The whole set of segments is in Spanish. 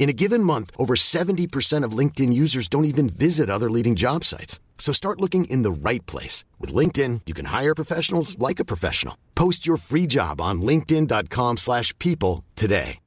In a given month, over 70% of LinkedIn users don't even visit other leading job sites. So start looking in the right place. With LinkedIn, you can hire professionals like a professional. Post your free job on linkedin.com slash people today.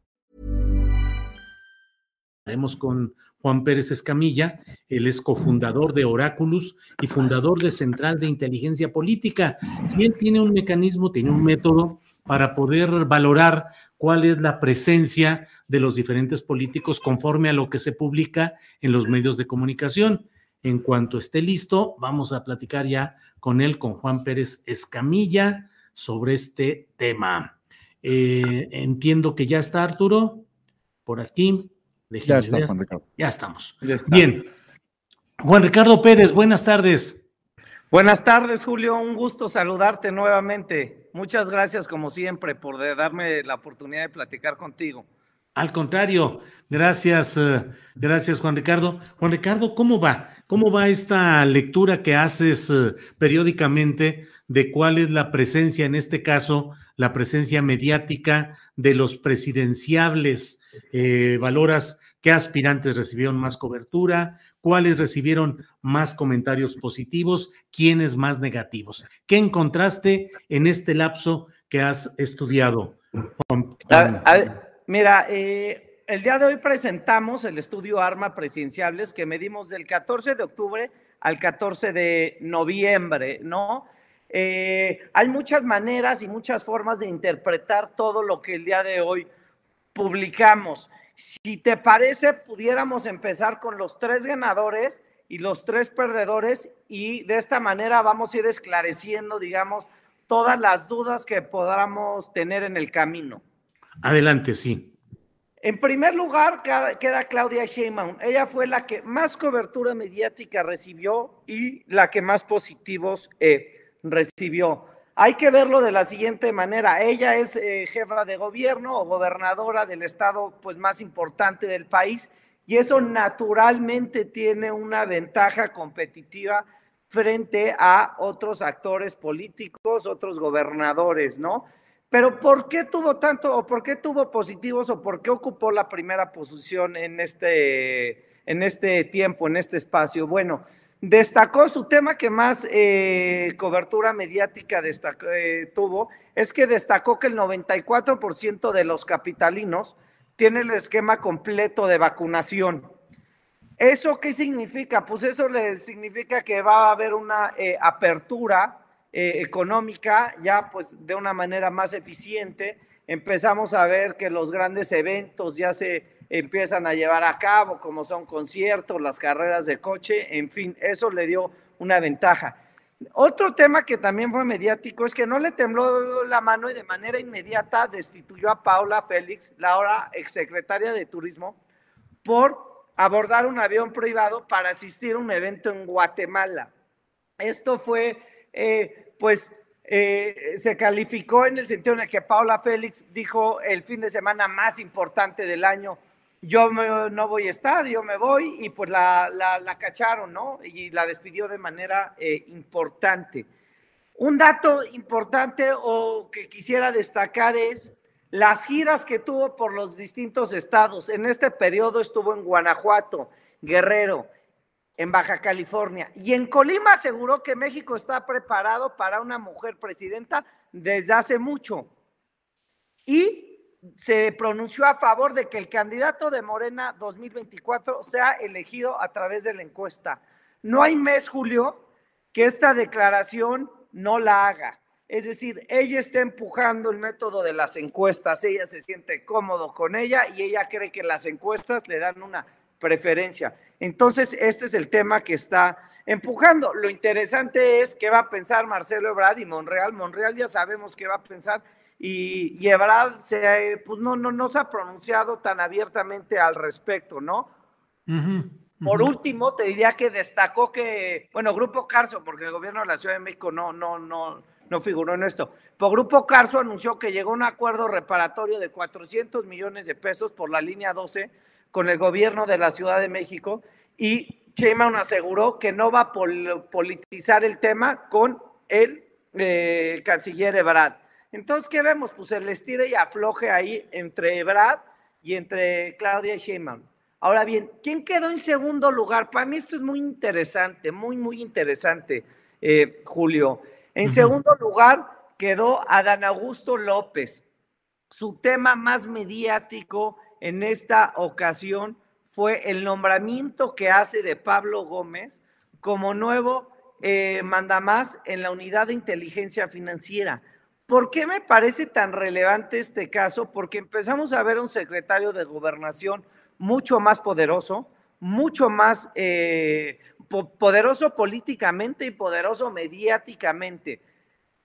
Haremos con Juan Pérez Escamilla, él es cofundador de Oráculos y fundador de Central de Inteligencia Política. Y él tiene un mecanismo, tiene un método para poder valorar cuál es la presencia de los diferentes políticos conforme a lo que se publica en los medios de comunicación. En cuanto esté listo, vamos a platicar ya con él, con Juan Pérez Escamilla, sobre este tema. Eh, entiendo que ya está Arturo por aquí. ya está, Juan Ricardo. Ya estamos. Bien. Juan Ricardo Pérez, buenas tardes. Buenas tardes, Julio. Un gusto saludarte nuevamente. Muchas gracias, como siempre, por darme la oportunidad de platicar contigo. Al contrario, gracias, eh, gracias Juan Ricardo. Juan Ricardo, ¿cómo va? ¿Cómo va esta lectura que haces eh, periódicamente de cuál es la presencia, en este caso, la presencia mediática de los presidenciables? Eh, ¿Valoras qué aspirantes recibieron más cobertura? ¿Cuáles recibieron más comentarios positivos? ¿Quiénes más negativos? ¿Qué encontraste en este lapso que has estudiado? Juan, Mira, eh, el día de hoy presentamos el estudio ARMA presidenciables que medimos del 14 de octubre al 14 de noviembre, ¿no? Eh, hay muchas maneras y muchas formas de interpretar todo lo que el día de hoy publicamos. Si te parece, pudiéramos empezar con los tres ganadores y los tres perdedores y de esta manera vamos a ir esclareciendo, digamos, todas las dudas que podamos tener en el camino. Adelante, sí. En primer lugar queda Claudia Sheinbaum. Ella fue la que más cobertura mediática recibió y la que más positivos eh, recibió. Hay que verlo de la siguiente manera. Ella es eh, jefa de gobierno o gobernadora del estado pues, más importante del país y eso naturalmente tiene una ventaja competitiva frente a otros actores políticos, otros gobernadores, ¿no? Pero ¿por qué tuvo tanto o por qué tuvo positivos o por qué ocupó la primera posición en este, en este tiempo, en este espacio? Bueno, destacó su tema que más eh, cobertura mediática eh, tuvo, es que destacó que el 94% de los capitalinos tiene el esquema completo de vacunación. ¿Eso qué significa? Pues eso le significa que va a haber una eh, apertura económica ya pues de una manera más eficiente. Empezamos a ver que los grandes eventos ya se empiezan a llevar a cabo, como son conciertos, las carreras de coche, en fin, eso le dio una ventaja. Otro tema que también fue mediático es que no le tembló la mano y de manera inmediata destituyó a Paula Félix, la ahora exsecretaria de Turismo, por abordar un avión privado para asistir a un evento en Guatemala. Esto fue eh, pues eh, se calificó en el sentido en el que Paula Félix dijo el fin de semana más importante del año, yo no voy a estar, yo me voy, y pues la, la, cacharon, ¿no? Y la despidió de manera eh, importante. Un dato importante o que quisiera destacar es las giras que tuvo por los distintos estados. En este periodo estuvo en Guanajuato, Guerrero, en Baja California. Y en Colima aseguró que México está preparado para una mujer presidenta desde hace mucho. Y se pronunció a favor de que el candidato de Morena 2024 sea elegido a través de la encuesta. No hay mes, Julio, que esta declaración no la haga. Es decir, ella está empujando el método de las encuestas, ella se siente cómodo con ella y ella cree que las encuestas le dan una preferencia. Entonces, este es el tema que está empujando. Lo interesante es qué va a pensar Marcelo Ebrard y Monreal. Monreal ya sabemos qué va a pensar y, y Ebrard se, pues no, no, no se ha pronunciado tan abiertamente al respecto, ¿no? Por último, te diría que destacó que, bueno, Grupo Carso, porque el gobierno de la Ciudad de México no, no, no, no figuró en esto. Por Grupo Carso anunció que llegó a un acuerdo reparatorio de 400 millones de pesos por la línea 12 con el gobierno de la Ciudad de México y Sheinbaum aseguró que no va a politizar el tema con el eh, canciller Ebrard. Entonces, ¿qué vemos? Pues el estire y afloje ahí entre Ebrard y entre Claudia Sheinbaum. Ahora bien, ¿quién quedó en segundo lugar? Para mí esto es muy interesante, muy, muy interesante, eh, Julio. En segundo lugar quedó Adán Augusto López. Su tema más mediático en esta ocasión fue el nombramiento que hace de Pablo Gómez como nuevo eh, mandamás en la unidad de inteligencia financiera. ¿Por qué me parece tan relevante este caso? Porque empezamos a ver un secretario de gobernación mucho más poderoso, mucho más eh, poderoso políticamente y poderoso mediáticamente.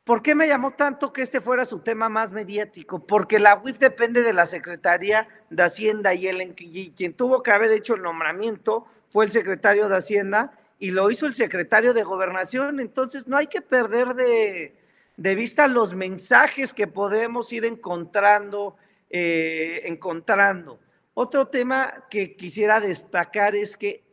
¿Por qué me llamó tanto que este fuera su tema más mediático? Porque la UIF depende de la Secretaría de Hacienda y, el, quien tuvo que haber hecho el nombramiento fue el secretario de Hacienda y lo hizo el secretario de Gobernación. Entonces no hay que perder de, vista los mensajes que podemos ir encontrando, eh, encontrando. Otro tema que quisiera destacar es que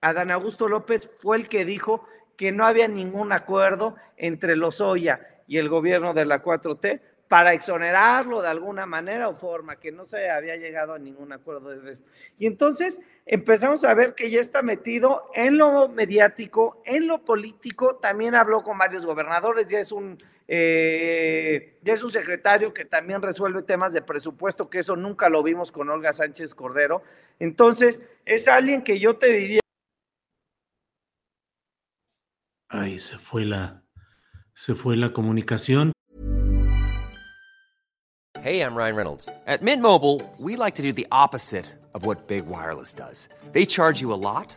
Adán Augusto López fue el que dijo que no había ningún acuerdo entre los Oya y el gobierno de la 4T para exonerarlo de alguna manera o forma, que no se había llegado a ningún acuerdo de esto. Y entonces empezamos a ver que ya está metido en lo mediático, en lo político, también habló con varios gobernadores, ya es un, eh, ya es un secretario que también resuelve temas de presupuesto, que eso nunca lo vimos con Olga Sánchez Cordero. Entonces, es alguien que yo te diría Ay, se fue la, se fue la comunicación. Hey, I'm Ryan Reynolds. At Mint Mobile, we like to do the opposite of what Big Wireless does. They charge you a lot,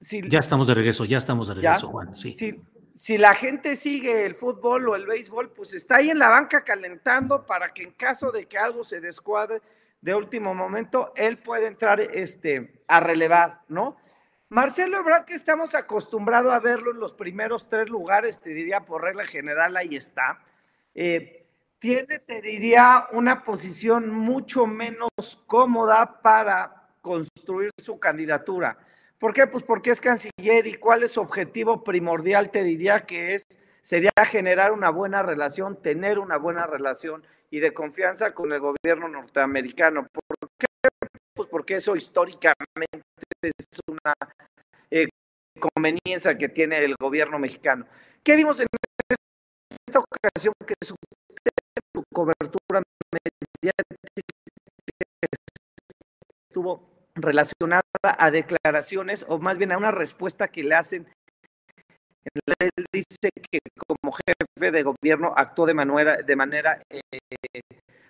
Si, ya estamos de regreso, ya estamos de regreso, ¿ya? Juan. Sí. Si, si la gente sigue el fútbol o el béisbol, pues está ahí en la banca calentando para que en caso de que algo se descuadre de último momento, él puede entrar este, a relevar, ¿no? Marcelo Ebrard, que estamos acostumbrados a verlo en los primeros tres lugares, te diría por regla general, ahí está. Eh, tiene, te diría, una posición mucho menos cómoda para construir su candidatura. ¿Por qué? Pues porque es canciller y cuál es su objetivo primordial, te diría que es, sería generar una buena relación, tener una buena relación y de confianza con el gobierno norteamericano. ¿Por qué? Pues porque eso históricamente es una eh, conveniencia que tiene el gobierno mexicano. ¿Qué vimos en esta ocasión? Que su, cobertura mediática estuvo relacionada a declaraciones o más bien a una respuesta que le hacen. Él dice que como jefe de gobierno actuó de manera, de manera, eh,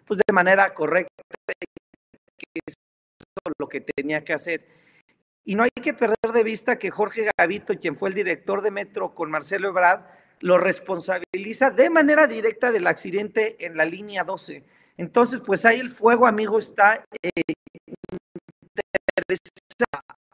pues de manera correcta, lo que tenía que hacer. Y no hay que perder de vista que Jorge Gavito, quien fue el director de Metro con Marcelo Ebrard, lo responsabiliza de manera directa del accidente en la línea 12. Entonces, pues ahí el fuego, amigo, está eh,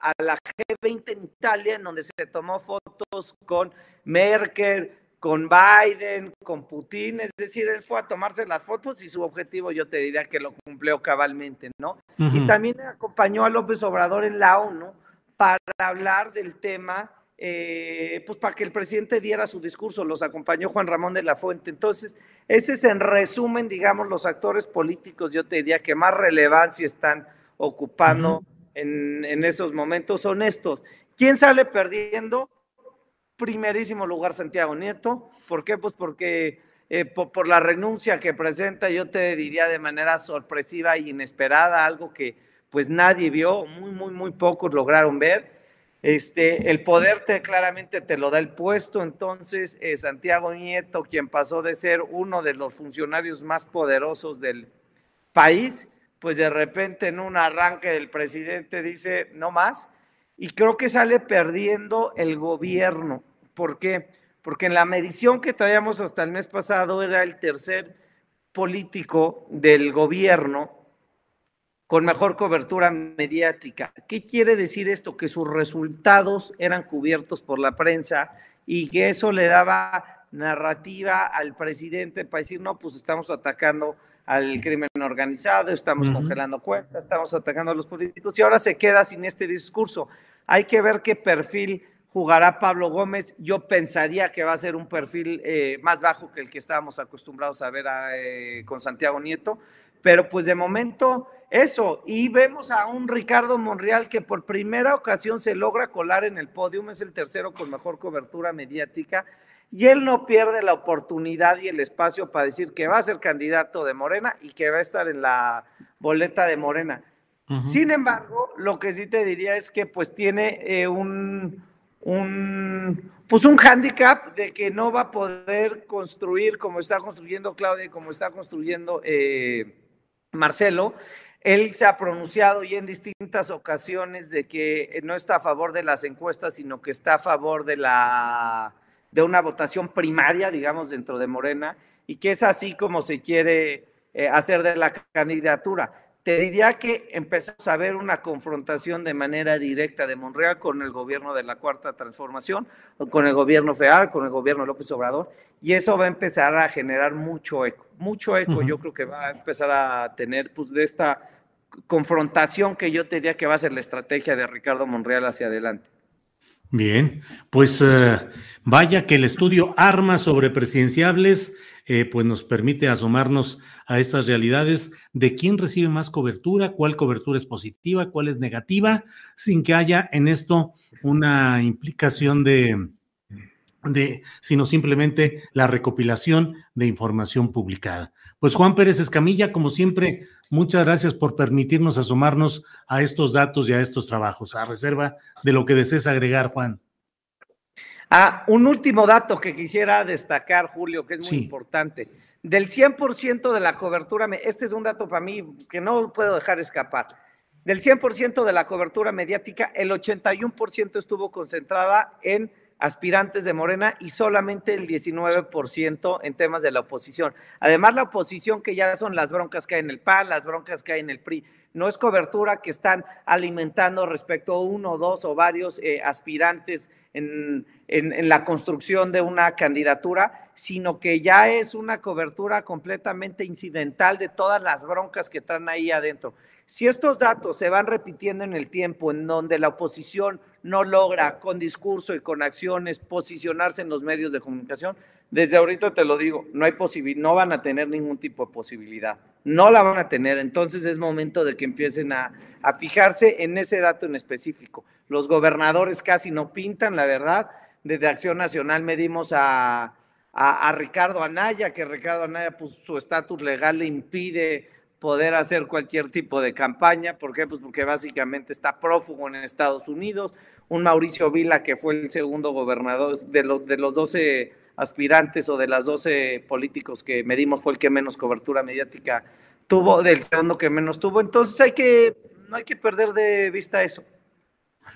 a la G20 en Italia, en donde se tomó fotos con Merkel, con Biden, con Putin, es decir, él fue a tomarse las fotos y su objetivo yo te diría que lo cumplió cabalmente, ¿no? Y también acompañó a López Obrador en la ONU para hablar del tema, eh, pues para que el presidente diera su discurso, los acompañó Juan Ramón de la Fuente. Entonces, ese es en resumen, digamos, los actores políticos, yo te diría que más relevancia están ocupando en, esos momentos son estos. ¿Quién sale perdiendo? primerísimo lugar Santiago Nieto. ¿Por qué? Pues porque eh, por, la renuncia que presenta, yo te diría de manera sorpresiva e inesperada, algo que pues nadie vio, muy, muy, muy pocos lograron ver. Este, el poder te, claramente te lo da el puesto, entonces eh, Santiago Nieto, quien pasó de ser uno de los funcionarios más poderosos del país, pues de repente en un arranque del presidente dice, no más, y creo que sale perdiendo el gobierno. ¿Por qué? Porque en la medición que traíamos hasta el mes pasado era el tercer político del gobierno con mejor cobertura mediática. ¿Qué quiere decir esto? Que sus resultados eran cubiertos por la prensa y que eso le daba narrativa al presidente para decir, no, pues estamos atacando al crimen organizado, estamos congelando cuentas, estamos atacando a los políticos y ahora se queda sin este discurso. Hay que ver qué perfil jugará Pablo Gómez. Yo pensaría que va a ser un perfil eh, más bajo que el que estábamos acostumbrados a ver eh, con Santiago Nieto, pero pues de momento eso. Y vemos a un Ricardo Monreal que por primera ocasión se logra colar en el podio, es el tercero con mejor cobertura mediática y él no pierde la oportunidad y el espacio para decir que va a ser candidato de Morena y que va a estar en la boleta de Morena. Sin embargo, lo que sí te diría es que pues tiene eh, un, un, pues un hándicap de que no va a poder construir como está construyendo Claudia y como está construyendo eh, Marcelo. Él se ha pronunciado y en distintas ocasiones de que no está a favor de las encuestas, sino que está a favor de la de una votación primaria, digamos, dentro de Morena, y que es así como se quiere eh, hacer de la candidatura. Te diría que empezamos a ver una confrontación de manera directa de Monreal con el gobierno de la Cuarta Transformación, con el gobierno federal, con el gobierno López Obrador, y eso va a empezar a generar mucho eco, mucho eco. Yo creo que va a empezar a tener, pues, de esta confrontación que yo te diría que va a ser la estrategia de Ricardo Monreal hacia adelante. Bien, pues eh, vaya que el estudio Armas sobre presidenciables eh, pues nos permite asomarnos a estas realidades de quién recibe más cobertura, cuál cobertura es positiva, cuál es negativa, sin que haya en esto una implicación de, de, sino simplemente la recopilación de información publicada. Pues Juan Pérez Escamilla, como siempre, muchas gracias por permitirnos asomarnos a estos datos y a estos trabajos, a reserva de lo que desees agregar, Juan. Ah, un último dato que quisiera destacar, Julio, que es muy importante. Del 100% de la cobertura, este es un dato para mí que no puedo dejar escapar. Del 100% de la cobertura mediática, el 81% estuvo concentrada en aspirantes de Morena y solamente el 19% en temas de la oposición. Además, la oposición que ya son las broncas que hay en el PAN, las broncas que hay en el PRI, no es cobertura que están alimentando respecto a uno, dos o varios eh, aspirantes en, en, la construcción de una candidatura, sino que ya es una cobertura completamente incidental de todas las broncas que están ahí adentro. Si estos datos se van repitiendo en el tiempo, en donde la oposición no logra con discurso y con acciones posicionarse en los medios de comunicación, desde ahorita te lo digo, no hay no van a tener ningún tipo de posibilidad, no la van a tener. Entonces es momento de que empiecen a, a fijarse en ese dato en específico. Los gobernadores casi no pintan, la verdad. Desde Acción Nacional medimos a, a, a Ricardo Anaya, que Ricardo Anaya, pues su estatus legal le impide poder hacer cualquier tipo de campaña. ¿Por qué? Pues porque básicamente está prófugo en Estados Unidos. Un Mauricio Vila, que fue el segundo gobernador de los, de los 12 aspirantes o de las 12 políticos que medimos, fue el que menos cobertura mediática tuvo, del segundo que menos tuvo. Entonces hay que no hay que perder de vista eso.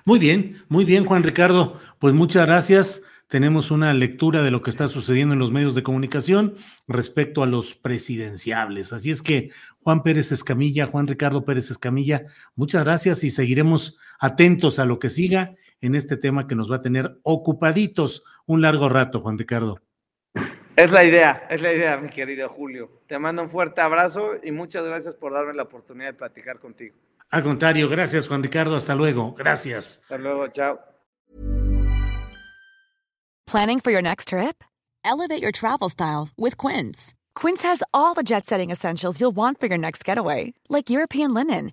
Muy bien, muy bien, Juan Ricardo. Pues muchas gracias. Tenemos una lectura de lo que está sucediendo en los medios de comunicación respecto a los presidenciables. Así es que, Juan Pérez Escamilla, Juan Ricardo Pérez Escamilla, muchas gracias y seguiremos atentos a lo que siga en este tema que nos va a tener ocupaditos un largo rato, Juan Ricardo. Es la idea, es la idea, mi querido Julio. Te mando un fuerte abrazo y muchas gracias por darme la oportunidad de platicar contigo. Al contrario, gracias Juan Ricardo, hasta luego. Gracias. Hasta luego, chao. Planning for your next trip? Elevate your travel style with Quince. Quince has all the jet-setting essentials you'll want for your next getaway, like European linen,